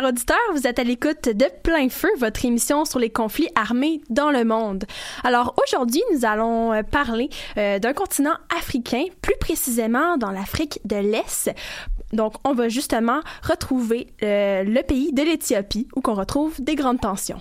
chers auditeurs. Vous êtes à l'écoute de Plein Feu, votre émission sur les conflits armés dans le monde. Alors aujourd'hui, nous allons euh, parler euh, d'un continent africain, plus précisément dans l'Afrique de l'Est. Donc, on va justement retrouver euh, le pays de l'Éthiopie, où qu'on retrouve des grandes tensions.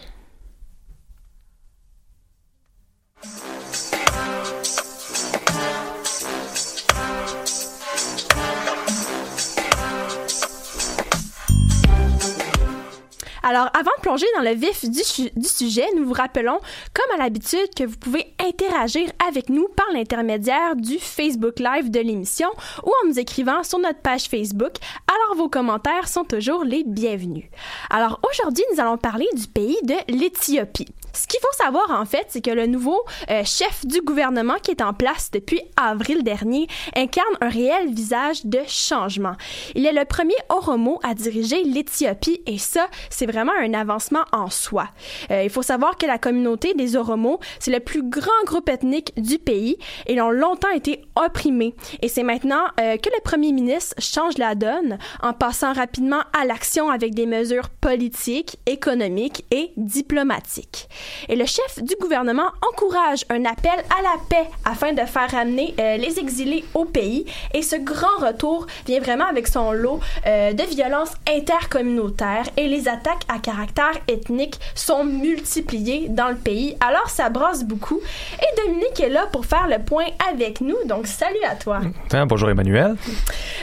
Alors, avant de plonger dans le vif du, sujet, nous vous rappelons, comme à l'habitude, que vous pouvez interagir avec nous par l'intermédiaire du Facebook Live de l'émission ou en nous écrivant sur notre page Facebook. Alors, vos commentaires sont toujours les bienvenus. Alors, aujourd'hui, nous allons parler du pays de l'Éthiopie. Ce qu'il faut savoir, en fait, c'est que le nouveau euh, chef du gouvernement qui est en place depuis avril dernier incarne un réel visage de changement. Il est le premier Oromo à diriger l'Éthiopie et ça, c'est vraiment un avancement en soi. Euh, il faut savoir que la communauté des Oromos, c'est le plus grand groupe ethnique du pays et ils ont longtemps été opprimés. Et c'est maintenant euh, que le premier ministre change la donne en passant rapidement à l'action avec des mesures politiques, économiques et diplomatiques. Et le chef du gouvernement encourage un appel à la paix afin de faire ramener euh, les exilés au pays. Et ce grand retour vient vraiment avec son lot euh, de violences intercommunautaires et les attaques à caractère ethnique sont multipliées dans le pays. Alors ça brosse beaucoup. Et Dominique est là pour faire le point avec nous. Donc salut à toi. bonjour Emmanuel.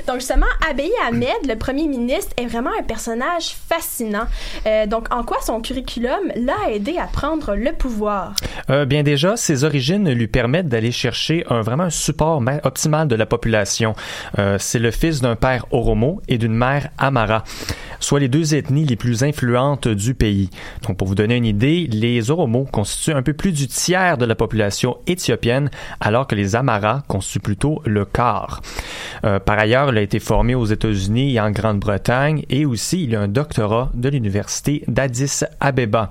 Donc justement, Abiy Ahmed, le premier ministre, est vraiment un personnage fascinant. Euh, donc en quoi son curriculum l'a aidé à prendre le pouvoir? Euh, bien déjà, ses origines lui permettent d'aller chercher un, vraiment un support optimal de la population. Euh, c'est le fils d'un père Oromo et d'une mère Amara, soit les deux ethnies les plus influentes du pays. Donc pour vous donner une idée, les Oromo constituent un peu plus du tiers de la population éthiopienne, alors que les Amara constituent plutôt le quart. Euh, par ailleurs, il a été formé aux États-Unis et en Grande-Bretagne et aussi il a un doctorat de l'université d'Addis Abeba.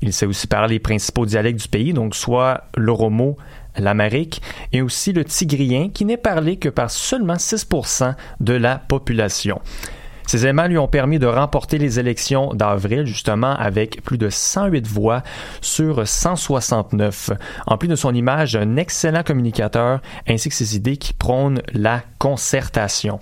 Il sait aussi parler les principaux dialectes du pays, donc soit l'oromo, l'amérique, et aussi le tigrien, qui n'est parlé que par seulement 6% de la population. Ces éléments lui ont permis de remporter les élections d'avril, justement, avec plus de 108 voix sur 169. En plus de son image, un excellent communicateur, ainsi que ses idées qui prônent la concertation.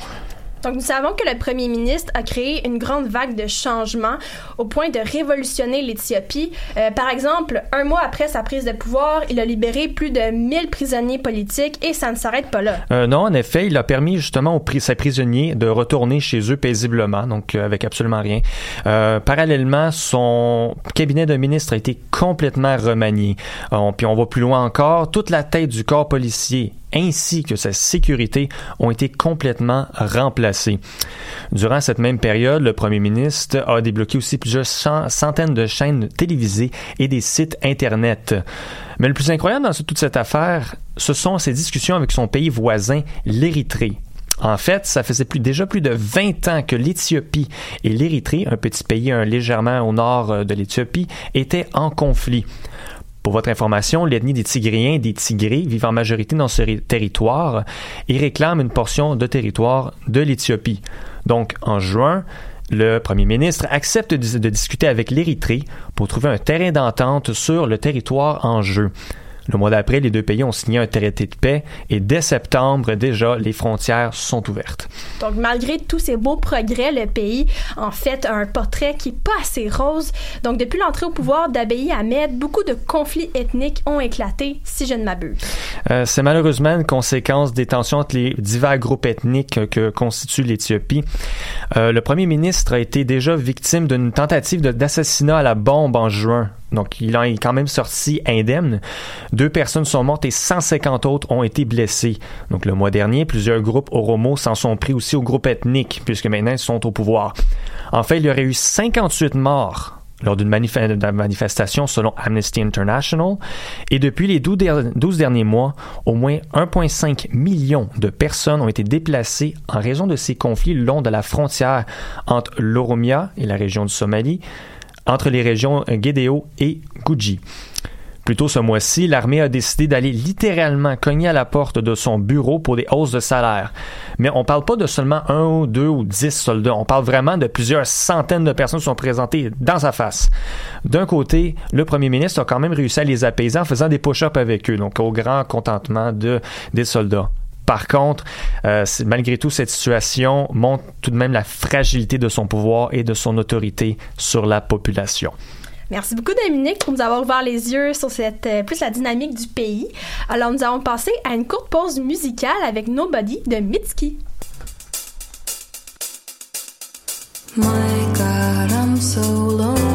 Donc, nous savons que le premier ministre a créé une grande vague de changements au point de révolutionner l'Éthiopie. Euh, par exemple, un mois après sa prise de pouvoir, il a libéré plus de 1000 prisonniers politiques et ça ne s'arrête pas là. Euh, non, en effet, il a permis justement aux ses prisonniers de retourner chez eux paisiblement, donc euh, avec absolument rien. parallèlement, son cabinet de ministre a été complètement remanié. puis on va plus loin encore, toute la tête du corps policier ainsi que sa sécurité ont été complètement remplacés. Durant cette même période, le premier ministre a débloqué aussi plusieurs centaines de chaînes télévisées et des sites Internet. Mais le plus incroyable dans toute cette affaire, ce sont ses discussions avec son pays voisin, l'Érythrée. En fait, ça faisait déjà plus de 20 ans que l'Éthiopie et l'Érythrée, un petit pays légèrement au nord de l'Éthiopie, étaient en conflit. Pour votre information, l'ethnie des Tigriens et des Tigrés vivent en majorité dans ce territoire et réclament une portion de territoire de l'Éthiopie. Donc, en juin, le premier ministre accepte de discuter avec l'Érythrée pour trouver un terrain d'entente sur le territoire en jeu. Le mois d'après, les deux pays ont signé un traité de paix et dès septembre, déjà, les frontières sont ouvertes. Donc, malgré tous ces beaux progrès, le pays, en fait, a un portrait qui n'est pas assez rose. Donc, depuis l'entrée au pouvoir d'Abiy Ahmed, beaucoup de conflits ethniques ont éclaté, si je ne m'abuse. Euh, c'est malheureusement une conséquence des tensions entre les divers groupes ethniques que constitue l'Éthiopie. Euh, le premier ministre a été déjà victime d'une tentative d'assassinat à la bombe en juin donc, il est quand même sorti indemne. Deux personnes sont mortes et 150 autres ont été blessées. Donc, le mois dernier, plusieurs groupes Oromo s'en sont pris aussi aux groupes ethniques, puisque maintenant ils sont au pouvoir. En fait, il y aurait eu 58 morts lors d'une manifestation selon Amnesty International. Et depuis les 12 derniers mois, au moins 1,5 million de personnes ont été déplacées en raison de ces conflits le long de la frontière entre l'Oromia et la région du Somalie, entre les régions Guédéo et Guji. Plus tôt ce mois-ci, l'armée a décidé d'aller littéralement cogner à la porte de son bureau pour des hausses de salaire. Mais on parle pas de seulement un ou deux ou dix soldats. On parle vraiment de plusieurs centaines de personnes qui sont présentées dans sa face. D'un côté, le premier ministre a quand même réussi à les apaiser en faisant des push-ups avec eux, donc au grand contentement de, des soldats. Par contre, euh, malgré tout, cette situation montre tout de même la fragilité de son pouvoir et de son autorité sur la population. Merci beaucoup Dominique pour nous avoir ouvert les yeux sur cette euh, plus la dynamique du pays. Alors nous allons passer à une courte pause musicale avec Nobody de Mitski. My God, I'm so lonely.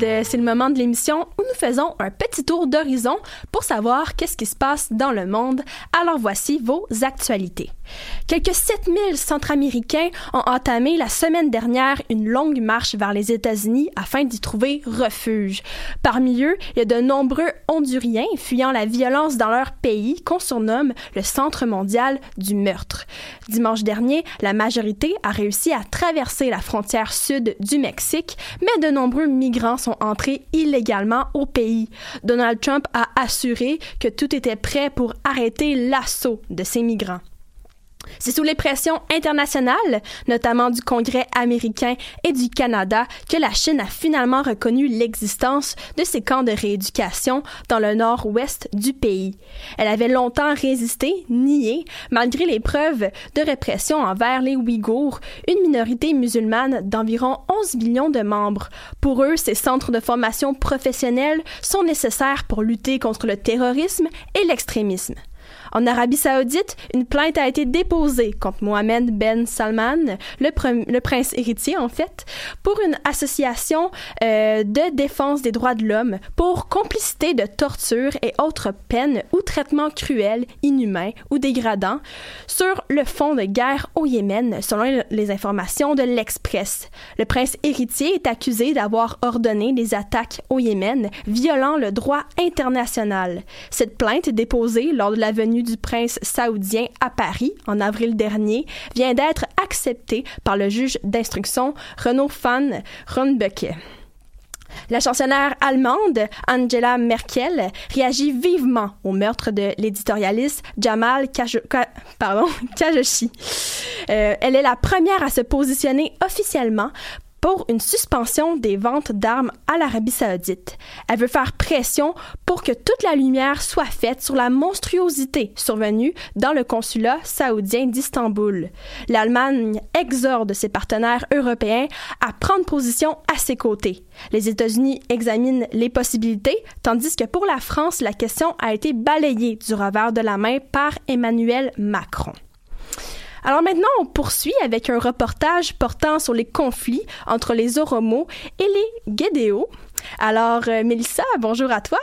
C'est le moment de l'émission faisons un petit tour d'horizon pour savoir qu'est-ce qui se passe dans le monde. Alors voici vos actualités. Quelques 7000 Centra-Américains ont entamé la semaine dernière une longue marche vers les États-Unis afin d'y trouver refuge. Parmi eux, il y a de nombreux Honduriens fuyant la violence dans leur pays qu'on surnomme le Centre mondial du meurtre. Dimanche dernier, la majorité a réussi à traverser la frontière sud du Mexique, mais de nombreux migrants sont entrés illégalement au Donald Trump a assuré que tout était prêt pour arrêter l'assaut de ces migrants. C'est sous les pressions internationales, notamment du Congrès américain et du Canada, que la Chine a finalement reconnu l'existence de ces camps de rééducation dans le nord-ouest du pays. Elle avait longtemps résisté, nié, malgré les preuves de répression envers les Ouïghours, une minorité musulmane d'environ 11 millions de membres. Pour eux, ces centres de formation professionnelle sont nécessaires pour lutter contre le terrorisme et l'extrémisme. En Arabie saoudite, une plainte a été déposée contre Mohamed Ben Salman, le, prince héritier en fait, pour une association euh, de défense des droits de l'homme pour complicité de torture et autres peines ou traitements cruels, inhumains ou dégradants sur le fond de guerre au Yémen, selon les informations de l'Express. Le prince héritier est accusé d'avoir ordonné des attaques au Yémen, violant le droit international. Cette plainte déposée lors de la venue du prince saoudien à Paris en avril dernier vient d'être accepté par le juge d'instruction Renaud van Ronbecke. La chancelière allemande Angela Merkel réagit vivement au meurtre de l'éditorialiste Jamal Khashoggi. Euh, elle est la première à se positionner officiellement pour une suspension des ventes d'armes à l'Arabie saoudite. Elle veut faire pression pour que toute la lumière soit faite sur la monstruosité survenue dans le consulat saoudien d'Istanbul. L'Allemagne exhorte ses partenaires européens à prendre position à ses côtés. Les États-Unis examinent les possibilités, tandis que pour la France, la question a été balayée du revers de la main par Emmanuel Macron. Alors maintenant, on poursuit avec un reportage portant sur les conflits entre les Oromo et les Guédéo. Alors, euh, Mélissa, bonjour à toi.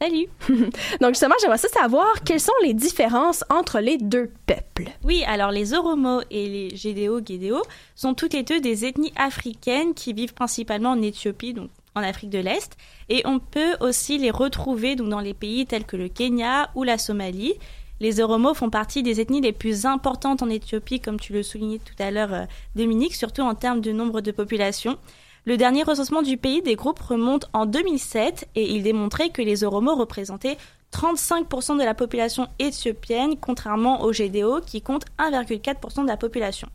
Salut. Donc justement, j'aimerais ça savoir quelles sont les différences entre les deux peuples? Oui, alors les Oromo et les Gédéo Guédéo sont toutes les deux des ethnies africaines qui vivent principalement en Éthiopie, donc en Afrique de l'Est, et on peut aussi les retrouver donc dans les pays tels que le Kenya ou la Somalie. Les Oromo font partie des ethnies les plus importantes en Éthiopie, comme tu le soulignais tout à l'heure, euh, Dominique, surtout en termes de nombre de population. Le dernier recensement du pays des groupes remonte en 2007 et il démontrait que les Oromo représentaient 35% de la population éthiopienne, contrairement aux GDO qui comptent 1,4% de la population.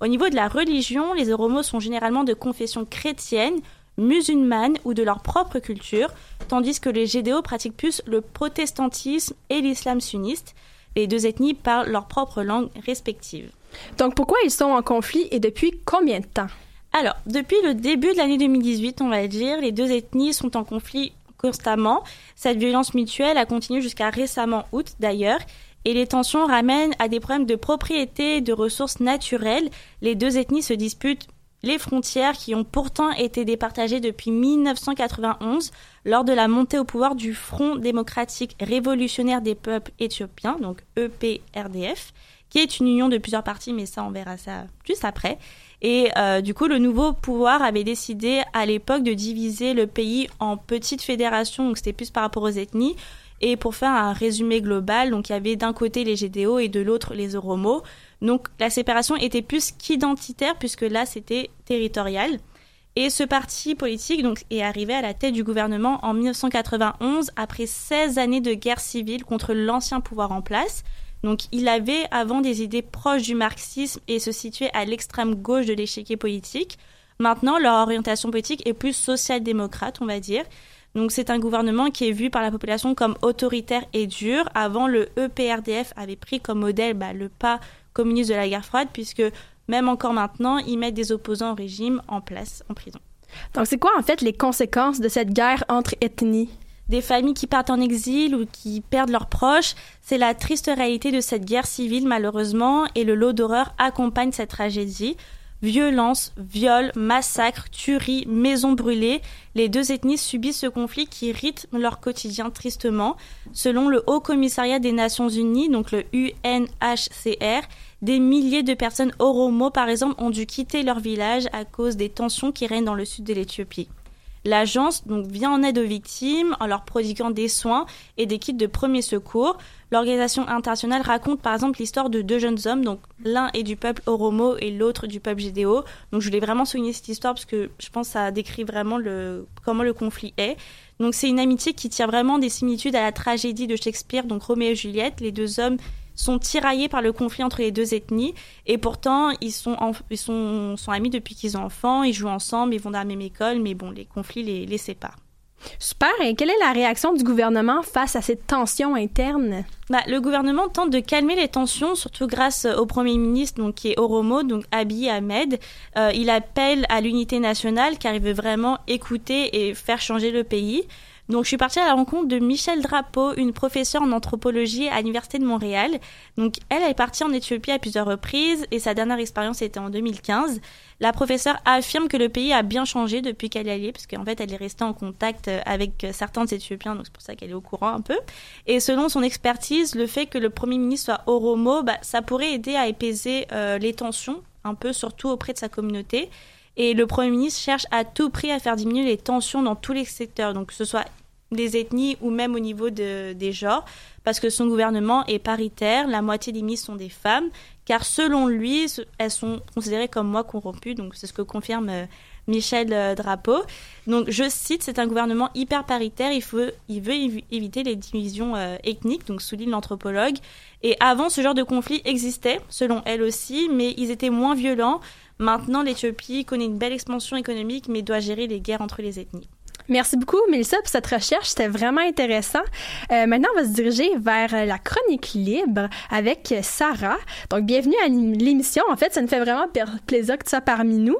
Au niveau de la religion, les Oromo sont généralement de confession chrétienne, musulmane ou de leur propre culture, tandis que les GDO pratiquent plus le protestantisme et l'islam sunniste. Les deux ethnies parlent leur propre langue respective. Donc pourquoi ils sont en conflit et depuis combien de temps? Alors, depuis le début de l'année 2018, on va dire, les deux ethnies sont en conflit constamment. Cette violence mutuelle a continué jusqu'à récemment août d'ailleurs. Et les tensions ramènent à des problèmes de propriété de ressources naturelles. Les deux ethnies se disputent les frontières qui ont pourtant été départagées depuis 1991 lors de la montée au pouvoir du Front démocratique révolutionnaire des peuples éthiopiens, donc EPRDF, qui est une union de plusieurs partis, mais ça on verra ça juste après. Et euh, du coup, le nouveau pouvoir avait décidé à l'époque de diviser le pays en petites fédérations, donc c'était plus par rapport aux ethnies. Et pour faire un résumé global, donc il y avait d'un côté les GDO et de l'autre les Oromo. Donc la séparation était plus qu'identitaire puisque là c'était territorial. Et ce parti politique donc, est arrivé à la tête du gouvernement en 1991 après 16 années de guerre civile contre l'ancien pouvoir en place. Donc il avait avant des idées proches du marxisme et se situait à l'extrême gauche de l'échiquier politique. Maintenant, leur orientation politique est plus social-démocrate, on va dire. Donc c'est un gouvernement qui est vu par la population comme autoritaire et dur. Avant, le EPRDF avait pris comme modèle bah, le pas communiste de la guerre froide, puisque même encore maintenant, ils mettent des opposants au régime en place, en prison. Donc c'est quoi en fait les conséquences de cette guerre entre ethnies? Des familles qui partent en exil ou qui perdent leurs proches. C'est la triste réalité de cette guerre civile malheureusement et le lot d'horreur accompagne cette tragédie. Violence, viols, massacres, tueries, maisons brûlées, les deux ethnies subissent ce conflit qui rythme leur quotidien tristement. Selon le Haut Commissariat des Nations Unies, donc le UNHCR, des milliers de personnes Oromo, par exemple, ont dû quitter leur village à cause des tensions qui règnent dans le sud de l'Éthiopie. L'agence donc vient en aide aux victimes en leur prodiguant des soins et des kits de premiers secours. L'organisation internationale raconte par exemple l'histoire de deux jeunes hommes, donc l'un est du peuple Oromo et l'autre du peuple Gédéo. Donc je voulais vraiment souligner cette histoire parce que je pense que ça décrit vraiment le, comment le conflit est. Donc c'est une amitié qui tire vraiment des similitudes à la tragédie de Shakespeare, donc Roméo et Juliette. Les deux hommes sont tiraillés par le conflit entre les deux ethnies et pourtant ils sont, ils sont, sont amis depuis qu'ils ont enfants, ils jouent ensemble, ils vont dans la même école, mais bon, les conflits les, les séparent. Super. Et quelle est la réaction du gouvernement face à cette tension interne? Bah, le gouvernement tente de calmer les tensions, surtout grâce au Premier ministre, donc, qui est Oromo, donc Abiy Ahmed. Euh, il appelle à l'unité nationale car il veut vraiment écouter et faire changer le pays. Donc je suis partie à la rencontre de Michel Drapeau, une professeure en anthropologie à l'Université de Montréal. Donc elle est partie en Éthiopie à plusieurs reprises et sa dernière expérience était en 2015. La professeure affirme que le pays a bien changé depuis qu'elle est allée, parce fait elle est restée en contact avec certains Éthiopiens, donc c'est pour ça qu'elle est au courant un peu. Et selon son expertise, le fait que le Premier ministre soit Oromo, bah, ça pourrait aider à épaiser euh, les tensions, un peu surtout auprès de sa communauté. Et le Premier ministre cherche à tout prix à faire diminuer les tensions dans tous les secteurs, donc que ce soit des ethnies ou même au niveau de, des genres, parce que son gouvernement est paritaire, la moitié des ministres sont des femmes, car selon lui, elles sont considérées comme moi corrompues, donc c'est ce que confirme euh, Michel Drapeau. Donc, je cite, c'est un gouvernement hyper paritaire. Il, veut éviter les divisions ethniques, donc souligne l'anthropologue. Et avant, ce genre de conflit existait, selon elle aussi, mais ils étaient moins violents. Maintenant, l'Éthiopie connaît une belle expansion économique, mais doit gérer les guerres entre les ethnies. Merci beaucoup, Mélissa, pour cette recherche. C'était vraiment intéressant. Euh, maintenant, on va se diriger vers euh, la chronique libre avec Sarah. Donc, bienvenue à l'émission. En fait, ça nous fait vraiment plaisir que tu sois parmi nous.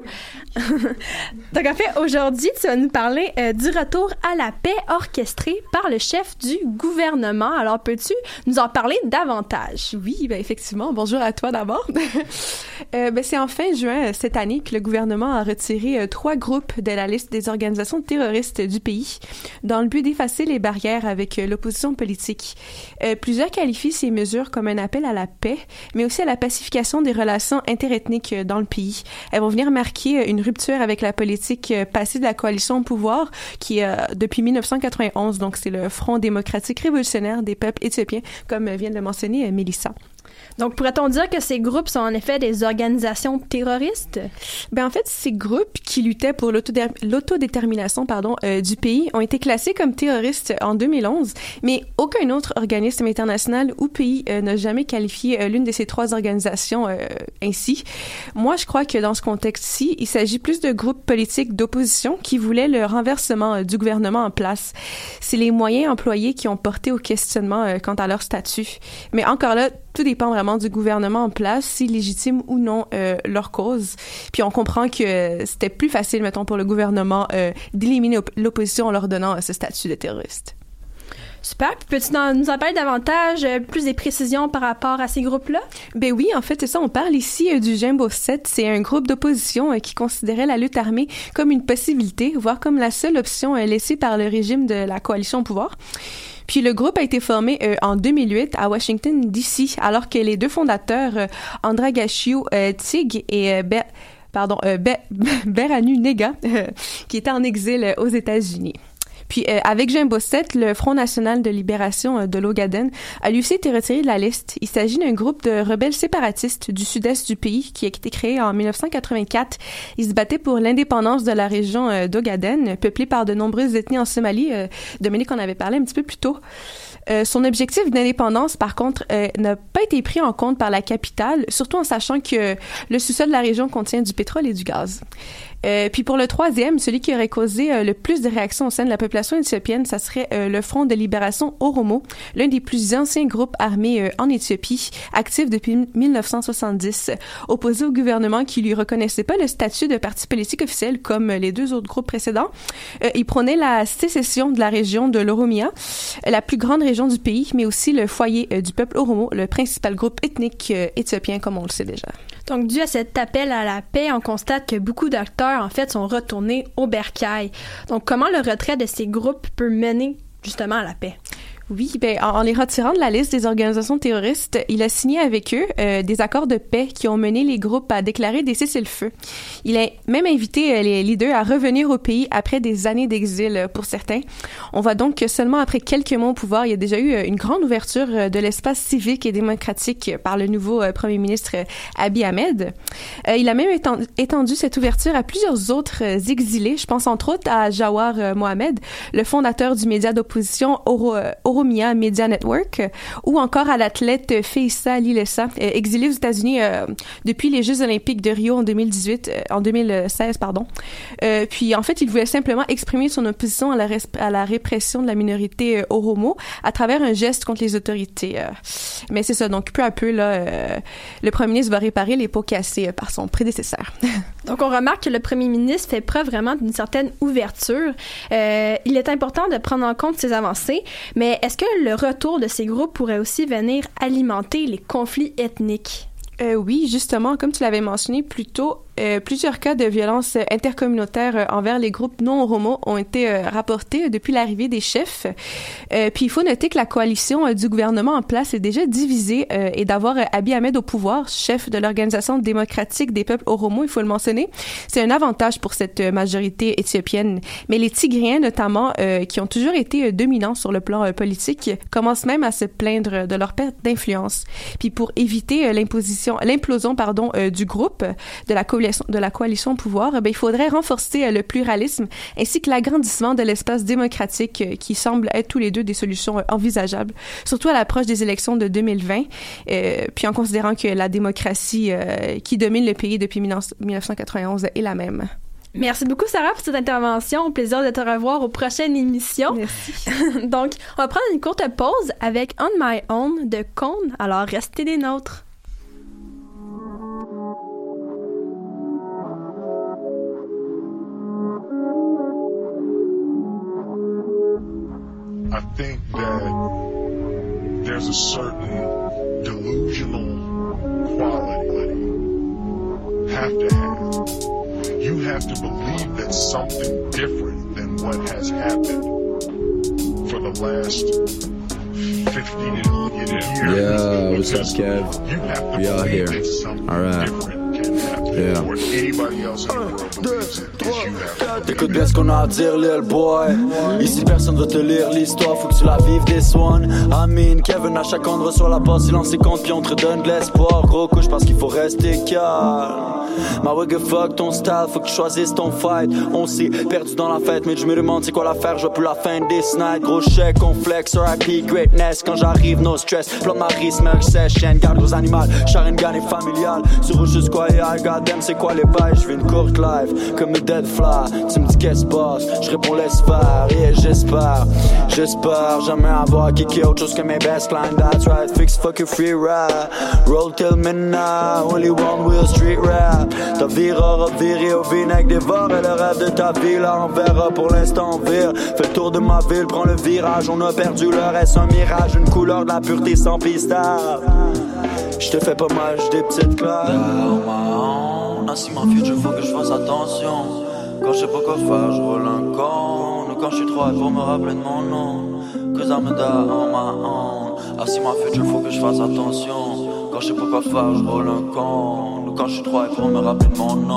Donc, en fait, aujourd'hui, tu vas nous parler euh, du retour à la paix orchestré par le chef du gouvernement. Alors, peux-tu nous en parler davantage? Oui, ben effectivement. Bonjour à toi d'abord. euh, ben, c'est en fin juin cette année que le gouvernement a retiré trois groupes de la liste des organisations terroristes du pays, dans le but d'effacer les barrières avec euh, l'opposition politique. Euh, plusieurs qualifient ces mesures comme un appel à la paix, mais aussi à la pacification des relations interethniques euh, dans le pays. Elles vont venir marquer une rupture avec la politique passée de la coalition au pouvoir, qui est depuis 1991, donc c'est le Front démocratique révolutionnaire des peuples éthiopiens, comme vient de le mentionner Mélissa. Donc, pourrait-on dire que ces groupes sont en effet des organisations terroristes? Ben, en fait, ces groupes qui luttaient pour l'autodétermination pardon, euh, du pays ont été classés comme terroristes en 2011, mais aucun autre organisme international ou pays euh, n'a jamais qualifié euh, l'une de ces trois organisations ainsi. Moi, je crois que dans ce contexte-ci, il s'agit plus de groupes politiques d'opposition qui voulaient le renversement du gouvernement en place. C'est les moyens employés qui ont porté au questionnement quant à leur statut. Mais encore là, tout dépend vraiment du gouvernement en place, si légitime ou non euh, leur cause. Puis on comprend que c'était plus facile, mettons, pour le gouvernement euh, d'éliminer l'opposition en leur donnant ce statut de terroriste. Super. Peux-tu nous en parler davantage, euh, plus des précisions par rapport à ces groupes-là? Ben oui, en fait, c'est ça. On parle ici du Jimbo 7. C'est un groupe d'opposition qui considérait la lutte armée comme une possibilité, voire comme la seule option laissée par le régime de la coalition au pouvoir. Puis le groupe a été formé euh, en 2008 à Washington, D.C., alors que les deux fondateurs, euh, Andra euh, Tig et pardon, Beranu Nega, qui étaient en exil aux États-Unis. Puis euh, avec Jean Bossette, le Front national de libération euh, de l'Ogaden a lui aussi été retiré de la liste. Il s'agit d'un groupe de rebelles séparatistes du sud-est du pays qui a été créé en 1984. Ils se battaient pour l'indépendance de la région euh, d'Ogaden, peuplée par de nombreuses ethnies en Somalie. Dominique en avait parlé un petit peu plus tôt. Son objectif d'indépendance, par contre, n'a pas été pris en compte par la capitale, surtout en sachant que le sous-sol de la région contient du pétrole et du gaz. Euh, puis pour le troisième, celui qui aurait causé euh, le plus de réactions au sein de la population éthiopienne, ça serait euh, le Front de libération Oromo, l'un des plus anciens groupes armés en Éthiopie, actif depuis 1970, opposé au gouvernement qui lui reconnaissait pas le statut de parti politique officiel comme les deux autres groupes précédents. il prônait la sécession de la région de l'Oromia, la plus grande région du pays, mais aussi le foyer du peuple Oromo, le principal groupe ethnique éthiopien comme on le sait déjà. Donc, dû à cet appel à la paix, on constate que beaucoup d'acteurs, en fait, sont retournés au bercail. Donc, comment le retrait de ces groupes peut mener justement à la paix? Oui, ben, en, les retirant de la liste des organisations terroristes, il a signé avec eux euh, des accords de paix qui ont mené les groupes à déclarer des cessez-le-feu. Il a même invité euh, les leaders à revenir au pays après des années d'exil euh, pour certains. On voit donc que seulement après quelques mois au pouvoir, il y a déjà eu une grande ouverture de l'espace civique et démocratique par le nouveau premier ministre Abiy Ahmed. il a même étendu cette ouverture à plusieurs autres exilés. Je pense entre autres à Jawar Mohamed, le fondateur du média d'opposition Oromia Media Network, ou encore à l'athlète Feissa Lilesa, euh, exilée aux États-Unis euh, depuis les Jeux olympiques de Rio en 2018, euh, en 2016, pardon. puis en fait, il voulait simplement exprimer son opposition à la, à la répression de la minorité Oromo à travers un geste contre les autorités. mais c'est ça, donc peu à peu, là, le premier ministre va réparer les pots cassés par son prédécesseur. donc on remarque que le premier ministre fait preuve vraiment d'une certaine ouverture. il est important de prendre en compte ces avancées, mais est-ce que le retour de ces groupes pourrait aussi venir alimenter les conflits ethniques? Euh, oui, justement, comme tu l'avais mentionné plus tôt, euh, plusieurs cas de violence intercommunautaire euh, envers les groupes non homo ont été euh, rapportés depuis l'arrivée des chefs. puis il faut noter que la coalition du gouvernement en place est déjà divisée et d'avoir Abiy Ahmed au pouvoir, chef de l'organisation démocratique des peuples oromo, il faut le mentionner, c'est un avantage pour cette majorité éthiopienne. Mais les Tigriens, notamment, qui ont toujours été dominants sur le plan politique, commencent même à se plaindre de leur perte d'influence. Puis pour éviter l'imposition, l'implosion, pardon, du groupe de la coalition coalition, de la coalition au pouvoir, ben, il faudrait renforcer le pluralisme ainsi que l'agrandissement de l'espace démocratique qui semble être tous les deux des solutions envisageables, surtout à l'approche des élections de 2020, puis en considérant que la démocratie qui domine le pays depuis 1991 est la même. Merci beaucoup, Sarah, pour cette intervention. Au plaisir de te revoir aux prochaines émissions. Merci. Donc, on va prendre une courte pause avec On My Own de Cone. Alors, restez des nôtres. Think that there's a certain delusional quality you have to have. You have to believe that something different than what has happened for the last 50 years. Yeah, what's up, Kev? We are here. All right. Yeah. Écoute bien ce qu'on a à dire, little boy. Ici, personne veut te lire l'histoire, faut que tu la vives des swans. Amin, Kevin, à chaque endroit sur la passe, silence et compte, puis on te redonne de l'espoir. Gros couche parce qu'il faut rester calme. Ma wig fuck ton style, faut que tu choisisses ton fight. On s'est perdu dans la fête, mais je me demande c'est quoi l'affaire, je plus la fin des night. Gros chèque, on flex, RIP, greatness. Quand j'arrive, no stress. Plan de Marie, smoke session, garde gros animal. Sharon Gun et familial. Sur juste quoi, yeah, got them, c'est quoi les bails? J'fais une courte life, comme une dead fly. Tu me dis qu'est-ce boss? J'réponds laisse faire, yeah, j'espère. J'espère jamais avoir kické autre chose que mes best line. That's right, fix fuck free ride. Roll till midnight, only one wheel street rap. Ta vie aura viré au vinaigre, dévore le rêve de ta vie, là on verra pour l'instant vire. Fais le tour de ma ville, prends le virage, on a perdu le reste, un mirage, une couleur de la pureté sans pistage. Je te fais pas mal, des petites claques. On a si ma future, faut que je fasse attention. Quand je sais pas quoi faire, je roule un con. Quand je suis trop high me rappeler de mon nom. Cause I'm a on my own. Ah si ma future, faut que je fasse attention. Quand je sais pas quoi faire, je roule un con. Ou quand je suis trop high pour me rappeler mon nom.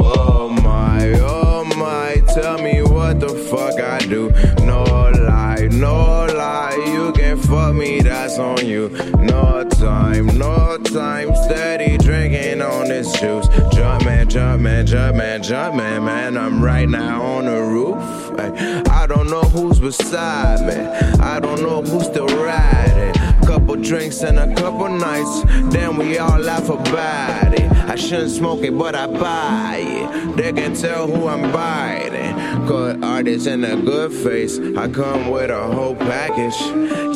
Oh my, oh my, tell me what the fuck I do. No lie, no lie, you can fuck me, that's on you. No time, no time, steady drinking on this juice. Jump man, jump man, jump man, jump man, man, I'm right now on the roof. I don't know who's beside me, I don't know who's still riding. Couple drinks and a couple nights, then we all laugh about it. I shouldn't smoke it, but I buy it. They can tell who I'm biting. Good artist and a good face. I come with a whole package.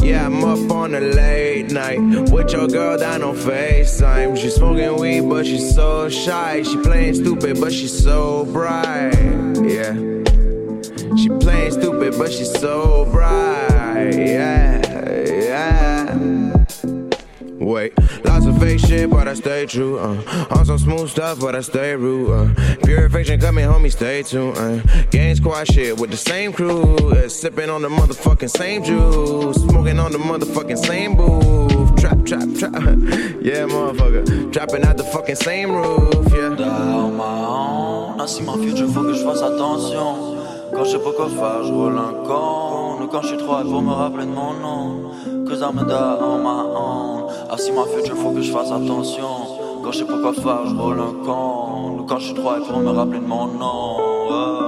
Yeah, I'm up on a late night with your girl down on FaceTime. She's smoking weed, but she's so shy. She playing stupid, but she's so bright. Yeah. She playing stupid, but she's so bright. Yeah, yeah. Wait, lots of fake shit, but I stay true. Uh. On some smooth stuff, but I stay rude. Uh. Purification coming, homie, stay tuned. Uh. Gang squad shit with the same crew. Uh, sipping on the motherfucking same juice. Smoking on the motherfucking same booth. Trap, trap, trap. yeah, motherfucker. Trapping out the fucking same roof, yeah. Down my own. Je fasse attention. Quand je sais pas quoi faire, je roule un con. Quand je suis trop high pour me rappeler de mon nom. Cause I'm a dog on my own. I see my future, faut que je fasse attention. Quand je sais pas quoi faire, je roule un con. Je suis trop high pour me rappeler de mon nom. Oh.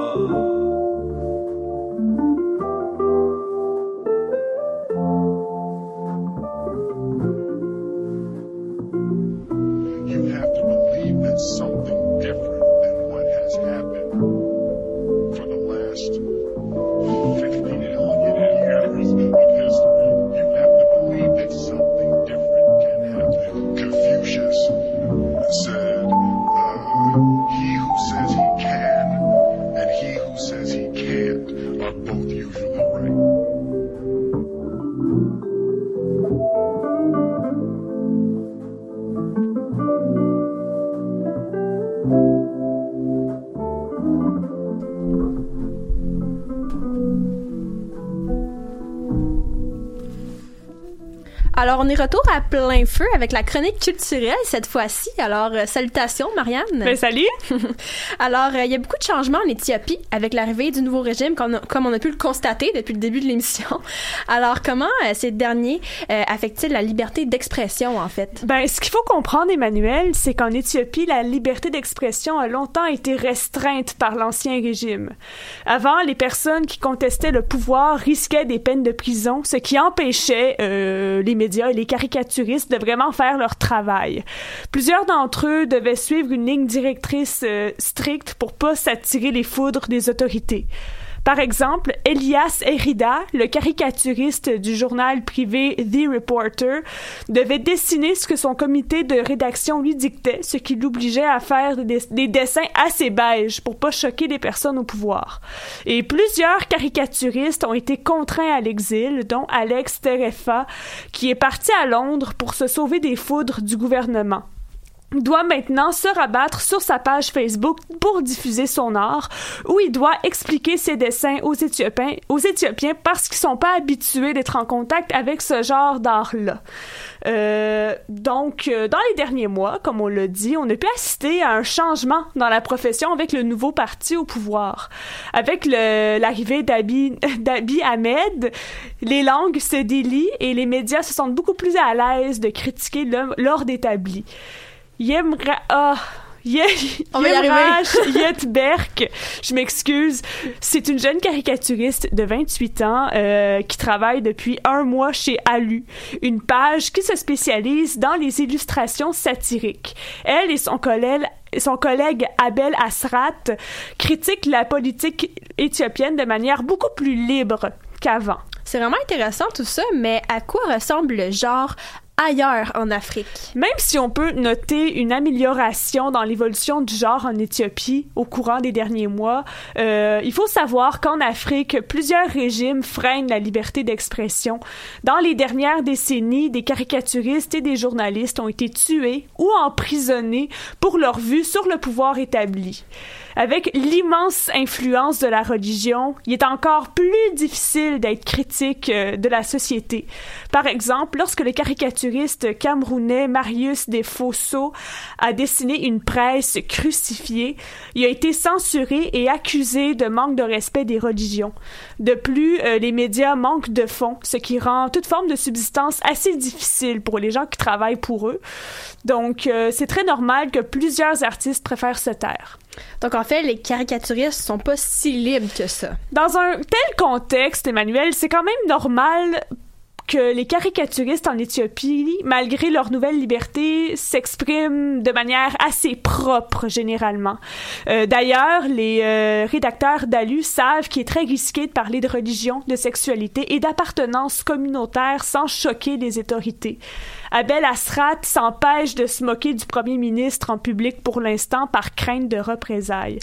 Est retour à plein feu avec la chronique culturelle cette fois-ci. Alors, euh, salutations, Marianne. Ben, salut. Alors, euh, il y a beaucoup de changements en Éthiopie avec l'arrivée du nouveau régime, comme, comme on a pu le constater depuis le début de l'émission. Alors, comment euh, ces derniers euh, affectent-ils la liberté d'expression, en fait? Ben, ce qu'il faut comprendre, Emmanuel, c'est qu'en Éthiopie, la liberté d'expression a longtemps été restreinte par l'ancien régime. Avant, les personnes qui contestaient le pouvoir risquaient des peines de prison, ce qui empêchait les médias et les caricaturistes de vraiment faire leur travail. Plusieurs d'entre eux devaient suivre une ligne directrice euh, stricte pour pas s'attirer les foudres des autorités. Par exemple, Elias Erida, le caricaturiste du journal privé The Reporter, devait dessiner ce que son comité de rédaction lui dictait, ce qui l'obligeait à faire des, des dessins assez beiges pour pas choquer les personnes au pouvoir. Et plusieurs caricaturistes ont été contraints à l'exil, dont Alex Terefa, qui est parti à Londres pour se sauver des foudres du gouvernement doit maintenant se rabattre sur sa page Facebook pour diffuser son art, où il doit expliquer ses dessins aux Éthiopiens, aux Éthiopiens parce qu'ils sont pas habitués d'être en contact avec ce genre d'art-là. Euh, donc, euh, dans les derniers mois, comme on l'a dit, on a pu assister à un changement dans la profession avec le nouveau parti au pouvoir. Avec l'arrivée d'Abi Ahmed, les langues se délient et les médias se sentent beaucoup plus à l'aise de critiquer l'ordre établi. Yemra... Ah... On va y arriver. Yetberg, je m'excuse, c'est une jeune caricaturiste de 28 ans euh, qui travaille depuis un mois chez Alu, une page qui se spécialise dans les illustrations satiriques. Elle et son collègue son collègue Abel Asrat critiquent la politique éthiopienne de manière beaucoup plus libre qu'avant. C'est vraiment intéressant tout ça, mais à quoi ressemble le genre ailleurs en Afrique. Même si on peut noter une amélioration dans l'évolution du genre en Éthiopie au courant des derniers mois, euh, il faut savoir qu'en Afrique, plusieurs régimes freinent la liberté d'expression. Dans les dernières décennies, des caricaturistes et des journalistes ont été tués ou emprisonnés pour leur vue sur le pouvoir établi. Avec l'immense influence de la religion, il est encore plus difficile d'être critique euh, de la société. Par exemple, lorsque le caricaturiste camerounais Marius Desfosso a dessiné une presse crucifiée, il a été censuré et accusé de manque de respect des religions. De plus, euh, les médias manquent de fonds, ce qui rend toute forme de subsistance assez difficile pour les gens qui travaillent pour eux. Donc, euh, c'est très normal que plusieurs artistes préfèrent se taire. Fait, les caricaturistes sont pas si libres que ça. Dans un tel contexte, Emmanuel, c'est quand même normal que les caricaturistes en Éthiopie, malgré leur nouvelle liberté, s'expriment de manière assez propre généralement. Euh, D'ailleurs, les euh, rédacteurs d'Alu savent qu'il est très risqué de parler de religion, de sexualité et d'appartenance communautaire sans choquer les autorités. Abel Asrat s'empêche de se moquer du premier ministre en public pour l'instant par crainte de représailles.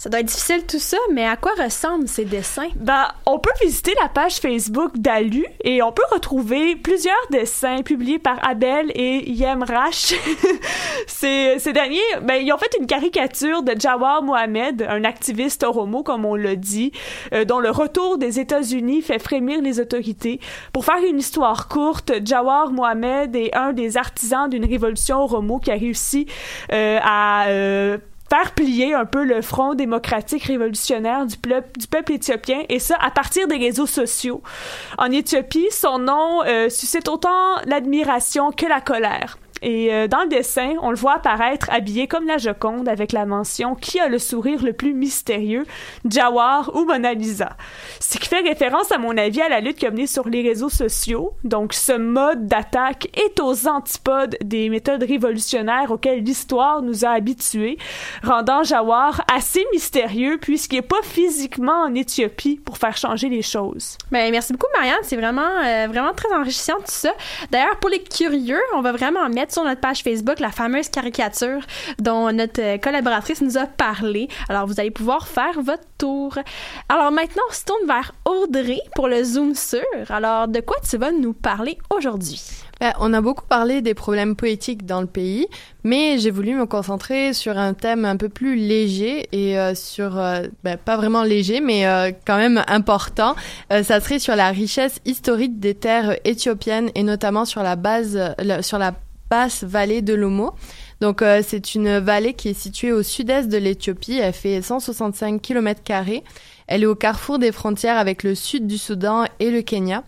Ça doit être difficile tout ça, mais à quoi ressemblent ces dessins? Ben, on peut visiter la page Facebook d'Alu et on peut retrouver plusieurs dessins publiés par Abel et Yemrash. ces, ces derniers, ben, ils ont fait une caricature de Jawar Mohamed, un activiste oromo, comme on l'a dit, euh, dont le retour des États-Unis fait frémir les autorités. Pour faire une histoire courte, Jawar Mohamed est un des artisans d'une révolution oromo qui a réussi euh, à euh, faire plier un peu le front démocratique révolutionnaire du, peuple éthiopien, et ça à partir des réseaux sociaux. En Éthiopie, son nom euh, suscite autant l'admiration que la colère. Et euh, dans le dessin, on le voit apparaître habillé comme la Joconde avec la mention qui a le sourire le plus mystérieux, Jawar ou Mona Lisa. Ce qui fait référence à mon avis à la lutte qui a mené sur les réseaux sociaux. Donc ce mode d'attaque est aux antipodes des méthodes révolutionnaires auxquelles l'histoire nous a habitués, rendant Jawar assez mystérieux puisqu'il n'est pas physiquement en Éthiopie pour faire changer les choses. Ben, merci beaucoup Marianne, c'est vraiment euh, vraiment très enrichissant tout ça. D'ailleurs pour les curieux, on va vraiment mettre sur notre page Facebook la fameuse caricature dont notre euh, collaboratrice nous a parlé. Alors, vous allez pouvoir faire votre tour. Alors, maintenant, on se tourne vers Audrey pour le Zoom sur. Alors, de quoi tu vas nous parler aujourd'hui? Ben, on a beaucoup parlé des problèmes poétiques dans le pays, mais j'ai voulu me concentrer sur un thème un peu plus léger et euh, sur, euh, ben, pas vraiment léger, mais quand même important. ça serait sur la richesse historique des terres éthiopiennes et notamment sur la base, sur la basse vallée de l'Omo. Donc c'est une vallée qui est située au sud-est de l'Éthiopie. Elle fait 165 km Elle est au carrefour des frontières avec le sud du Soudan et le Kenya.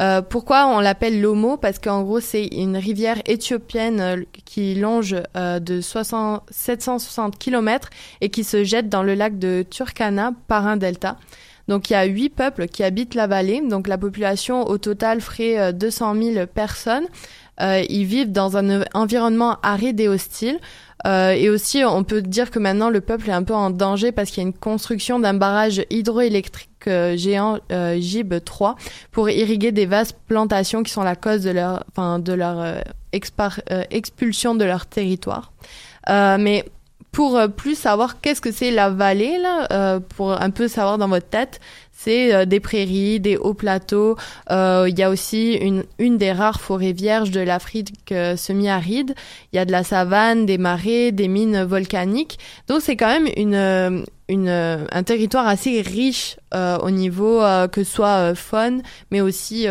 Euh, pourquoi on l'appelle l'Omo? Parce qu'en gros, c'est une rivière éthiopienne euh, qui longe euh, de 60, 760 km et qui se jette dans le lac de Turkana par un delta. Donc il y a huit peuples qui habitent la vallée. Donc la population au total ferait 200 000 personnes. Ils vivent dans un environnement aride et hostile. Euh, et aussi, on peut dire que maintenant le peuple est un peu en danger parce qu'il y a une construction d'un barrage hydroélectrique euh, géant euh, Gib 3 pour irriguer des vastes plantations qui sont la cause de leur, de leur euh, expulsion de leur territoire. mais pour plus savoir qu'est-ce que c'est la vallée, là, pour un peu savoir dans votre tête, c'est euh, des prairies, des hauts plateaux. Euh, il y a aussi une, une des rares forêts vierges de l'Afrique euh, semi-aride. Il y a de la savane, des marais, des mines volcaniques. Donc c'est quand même une, une, un territoire assez riche au niveau que ce soit faune, mais aussi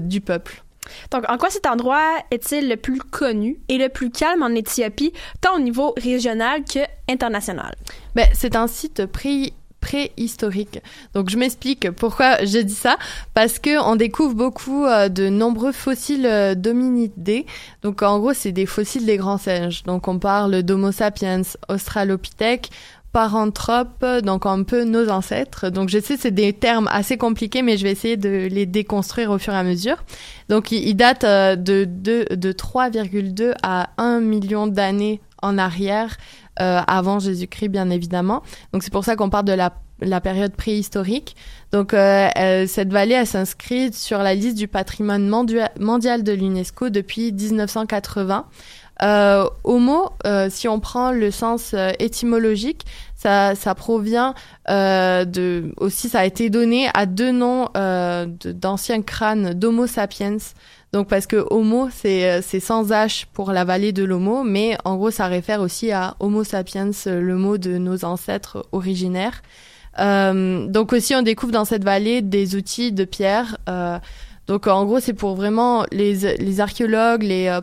du peuple. Donc, en quoi cet endroit est-il le plus connu et le plus calme en Éthiopie, tant au niveau régional que international? Ben, c'est un site préhistorique. Donc je m'explique pourquoi je dis ça parce que on découvre beaucoup euh, de nombreux fossiles euh, d'hominidés. Donc en gros, c'est des fossiles des grands singes. Donc on parle d'Homo sapiens, Australopithèque, paranthrope, donc un peu nos ancêtres. Donc je sais c'est des termes assez compliqués, mais je vais essayer de les déconstruire au fur et à mesure. Donc ils datent euh, de, de, de 3,2 à 1 million d'années en arrière euh, avant Jésus-Christ, bien évidemment. Donc c'est pour ça qu'on parle de la, la période préhistorique. Donc euh, cette vallée, elle s'inscrit sur la liste du patrimoine mondial de l'UNESCO depuis 1980. Euh, homo, euh, si on prend le sens euh, étymologique, ça, ça provient euh, de aussi ça a été donné à deux noms d'anciens crânes d'Homo sapiens. Donc parce que Homo, c'est euh, c'est sans H pour la vallée de l'Homo, mais en gros ça réfère aussi à Homo sapiens, le mot de nos ancêtres originaires. Euh, donc aussi on découvre dans cette vallée des outils de pierre. Euh, donc en gros c'est pour vraiment les, les archéologues, les euh,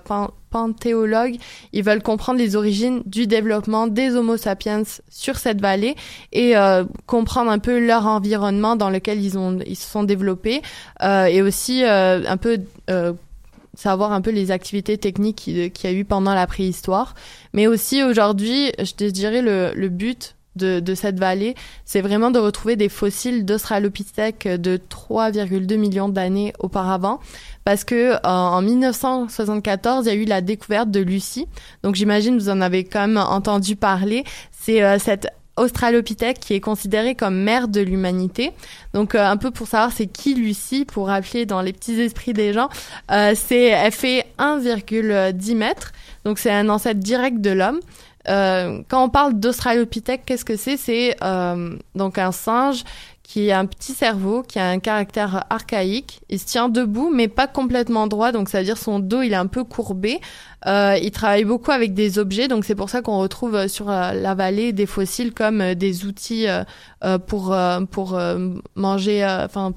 panthéologues, ils veulent comprendre les origines du développement des Homo sapiens sur cette vallée et euh, comprendre un peu leur environnement dans lequel ils ont ils se sont développés euh, et aussi euh, un peu savoir un peu les activités techniques qu'il y a eu pendant la préhistoire. Mais aussi aujourd'hui, je te dirais le, le but de, de, cette vallée, c'est vraiment de retrouver des fossiles d'Australopithèque de 3,2 millions d'années auparavant. Parce que en 1974, il y a eu la découverte de Lucie. Donc j'imagine vous en avez quand même entendu parler. C'est euh, cette Australopithèque qui est considérée comme mère de l'humanité. Donc euh, un peu pour savoir c'est qui Lucie, pour rappeler dans les petits esprits des gens, euh, c'est elle fait 1,10 mètres. Donc c'est un ancêtre direct de l'homme. Euh, quand on parle d'Australopithèque, qu'est-ce que c'est? C'est euh, donc un singe qui a un petit cerveau, qui a un caractère archaïque. Il se tient debout, mais pas complètement droit, donc ça veut dire son dos il est un peu courbé. Euh, il travaille beaucoup avec des objets, donc c'est pour ça qu'on retrouve euh, sur la vallée des fossiles comme des outils pour pour manger, enfin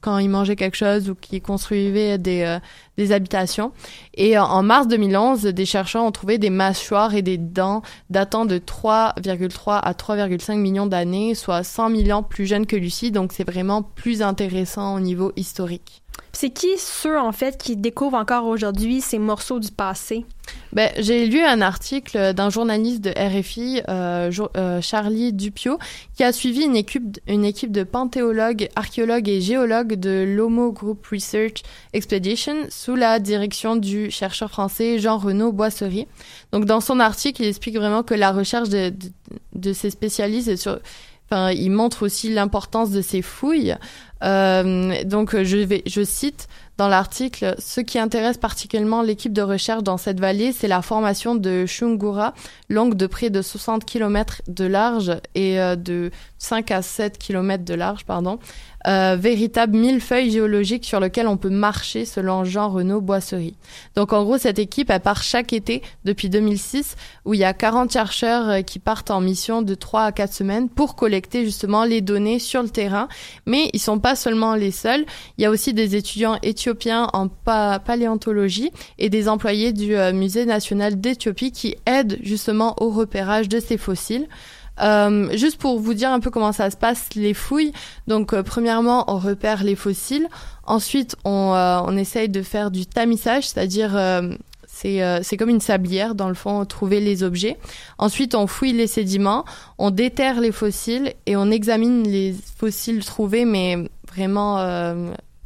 quand il mangeait quelque chose ou qu'il construisait des des habitations. Et en mars 2011, des chercheurs ont trouvé des mâchoires et des dents datant de 3,3 à 3,5 millions d'années, soit 100 000 ans plus jeunes que Lucie, donc c'est vraiment plus intéressant au niveau historique. C'est qui ceux, en fait, qui découvrent encore aujourd'hui ces morceaux du passé? Ben, j'ai lu un article d'un journaliste de RFI, euh, euh, Charlie Dupio, qui a suivi une équipe, une équipe de panthéologues, archéologues et géologues de l'Homo Group Research Expedition sous la direction du chercheur français Jean-Renaud Boisserie. Donc, dans son article, il explique vraiment que la recherche de, de, ces spécialistes Enfin, il montre aussi l'importance de ces fouilles. Euh, donc, je vais, je cite. dans l'article, ce qui intéresse particulièrement l'équipe de recherche dans cette vallée, c'est la formation de Shungura, longue de près de 60 km de large et euh, de 5 à 7 km de large, pardon, euh, véritable millefeuille géologique sur lequel on peut marcher selon Jean Renaud Boisserie. Donc en gros, cette équipe, elle part chaque été depuis 2006 où il y a 40 chercheurs euh, qui partent en mission de 3 à 4 semaines pour collecter justement les données sur le terrain. Mais ils sont pas seulement les seuls. Il y a aussi des étudiants éthiopiens en paléontologie et des employés du euh, Musée national d'Éthiopie qui aident justement au repérage de ces fossiles. Euh, juste pour vous dire un peu comment ça se passe, les fouilles. Donc, euh, premièrement, on repère les fossiles. Ensuite, on, euh, on essaye de faire du tamissage, c'est-à-dire euh, c'est c'est comme une sablière, dans le fond, trouver les objets. Ensuite, on fouille les sédiments, on déterre les fossiles et on examine les fossiles trouvés, mais vraiment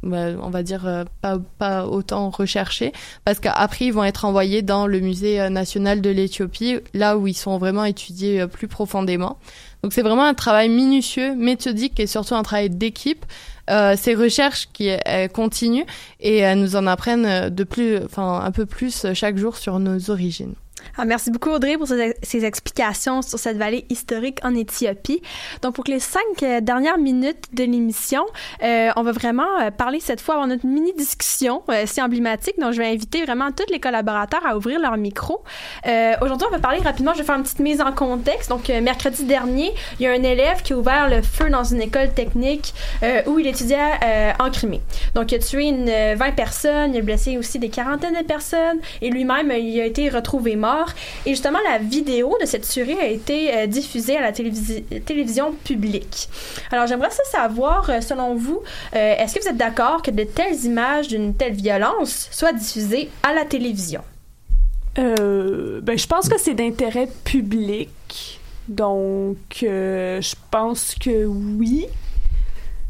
on va dire euh, pas, pas autant recherchés parce qu'après ils vont être envoyés dans le musée euh, national de l'Éthiopie là où ils sont vraiment étudiés euh, plus profondément. Donc c'est vraiment un travail minutieux méthodique et surtout un travail d'équipe. Euh, ces recherches qui continuent et elles nous en apprennent de plus enfin un peu plus chaque jour sur nos origines ah, merci beaucoup, Audrey, pour ces, explications sur cette vallée historique en Éthiopie. Donc, pour les cinq euh, dernières minutes de l'émission, euh, on va vraiment euh, parler cette fois, avoir notre mini-discussion euh, si emblématique. Donc, je vais inviter vraiment tous les collaborateurs à ouvrir leur micro. Aujourd'hui, on va parler rapidement, je vais faire une petite mise en contexte. Donc, mercredi dernier, il y a un élève qui a ouvert le feu dans une école technique où il étudiait en Crimée. Donc, il a tué une 20 personnes, il a blessé aussi des quarantaines de personnes et lui-même, il a été retrouvé mort et justement, la vidéo de cette tuerie a été euh, diffusée à la télévision publique. Alors, j'aimerais savoir, euh, selon vous, euh, est-ce que vous êtes d'accord que de telles images d'une telle violence soient diffusées à la télévision? ben, je pense que c'est d'intérêt public. Donc, je pense que oui.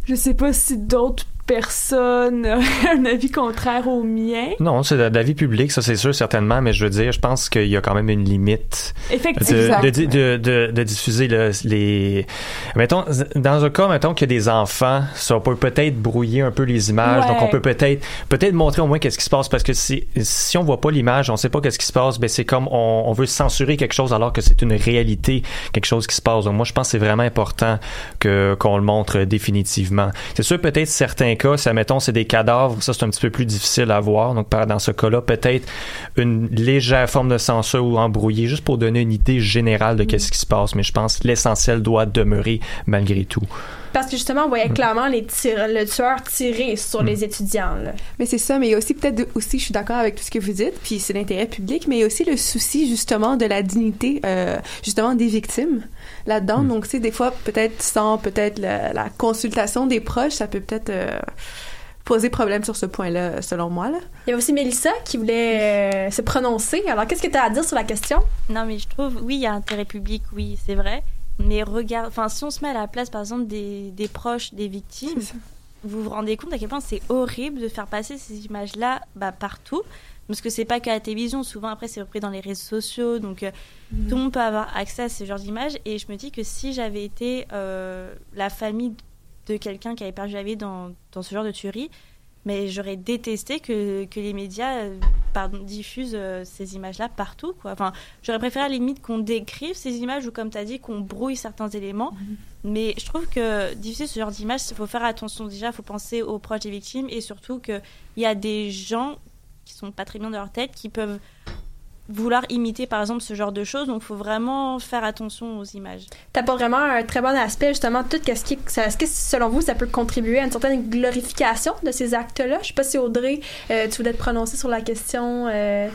Je sais pas si d'autres personne un avis contraire au mien? Non, c'est d'avis public, ça c'est sûr, certainement, mais je veux dire, je pense qu'il y a quand même une limite Effectivement. De, de, de, de, diffuser les... Mettons, dans un cas, mettons qu'il y a des enfants, ça peut peut-être brouiller un peu les images, donc on peut peut-être peut-être montrer au moins qu'est-ce qui se passe, parce que si, si on voit pas l'image, on sait pas qu'est-ce qui se passe, ben c'est comme on, on, veut censurer quelque chose alors que c'est une réalité, quelque chose qui se passe. Donc moi, je pense que c'est vraiment important que qu'on le montre définitivement. C'est sûr, peut-être certains cas, ça, mettons, c'est des cadavres, ça, c'est un petit peu plus difficile à voir. Donc, dans ce cas-là, peut-être une légère forme de censure ou embrouillé, juste pour donner une idée générale de qu'est-ce qui se passe. Mais je pense que l'essentiel doit demeurer malgré tout. Parce que justement, on voyait mm. clairement les le tueur tirer sur mm. les étudiants. Là. Mais c'est ça, mais il y a aussi peut-être aussi, je suis d'accord avec tout ce que vous dites, puis c'est l'intérêt public, mais il y a aussi le souci justement de la dignité euh, justement des victimes là-dedans. Mm. Donc, c'est des fois, peut-être sans peut-être la, consultation des proches, ça peut peut-être euh, poser problème sur ce point-là, selon moi. Là. Il y a aussi Mélissa qui voulait euh, se prononcer. Alors, qu'est-ce que tu as à dire sur la question? Non, mais je trouve, oui, il y a intérêt public, oui, c'est vrai. Mais regarde, enfin, si on se met à la place, par exemple, des, des proches des victimes, vous vous rendez compte à quel point c'est horrible de faire passer ces images-là bah, partout parce que c'est pas qu'à la télévision souvent après c'est repris dans les réseaux sociaux donc euh, mhm. tout le monde peut avoir accès à ce genre d'images et je me dis que si j'avais été euh, la famille de quelqu'un qui avait perdu la vie dans, dans ce genre de tuerie mais j'aurais détesté que, que, les médias euh, diffusent ces images-là partout. Quoi. Enfin, j'aurais préféré à la limite qu'on décrive ces images ou, comme tu as dit, qu'on brouille certains éléments. Mhm. Mais je trouve que diffuser ce genre d'images, il faut faire attention déjà, il faut penser aux proches des victimes et surtout qu'il y a des gens qui sont pas très bien dans leur tête, qui peuvent vouloir imiter par exemple ce genre de choses. Donc, il faut vraiment faire attention aux images. Pas vraiment un très bon aspect, justement, tout ce qui. Est-ce que selon vous, ça peut contribuer à une certaine glorification de ces actes-là? Je sais pas si Audrey, euh, tu voulais te prononcer sur la question. Euh...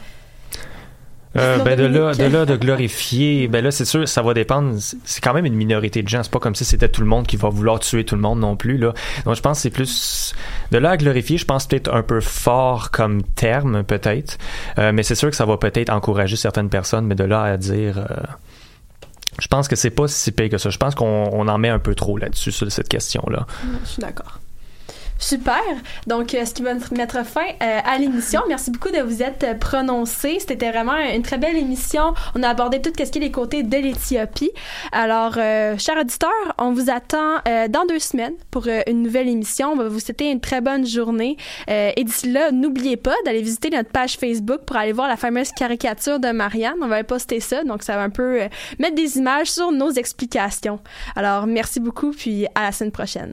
Euh, ben de là, de là de glorifier, ben là c'est sûr ça va dépendre. C'est quand même une minorité de gens. C'est pas comme si c'était tout le monde qui va vouloir tuer tout le monde non plus là. Donc je pense que c'est plus de là à glorifier. Je pense peut-être un peu fort comme terme peut-être, euh, mais c'est sûr que ça va peut-être encourager certaines personnes. Mais de là à dire, euh, je pense que c'est pas si pire que ça. Je pense qu'on en met un peu trop là-dessus sur cette question là. Je suis d'accord. Super. Donc, euh, ce qui va mettre fin euh, à l'émission. Merci beaucoup de vous être euh, prononcé. C'était vraiment une très belle émission. On a abordé tout ce qui est les côtés de l'Éthiopie. Alors, chers auditeurs, on vous attend dans deux semaines pour une nouvelle émission. On va vous souhaiter une très bonne journée. et d'ici là, n'oubliez pas d'aller visiter notre page Facebook pour aller voir la fameuse caricature de Marianne. On va poster ça, donc ça va un peu mettre des images sur nos explications. Alors, merci beaucoup, puis à la semaine prochaine.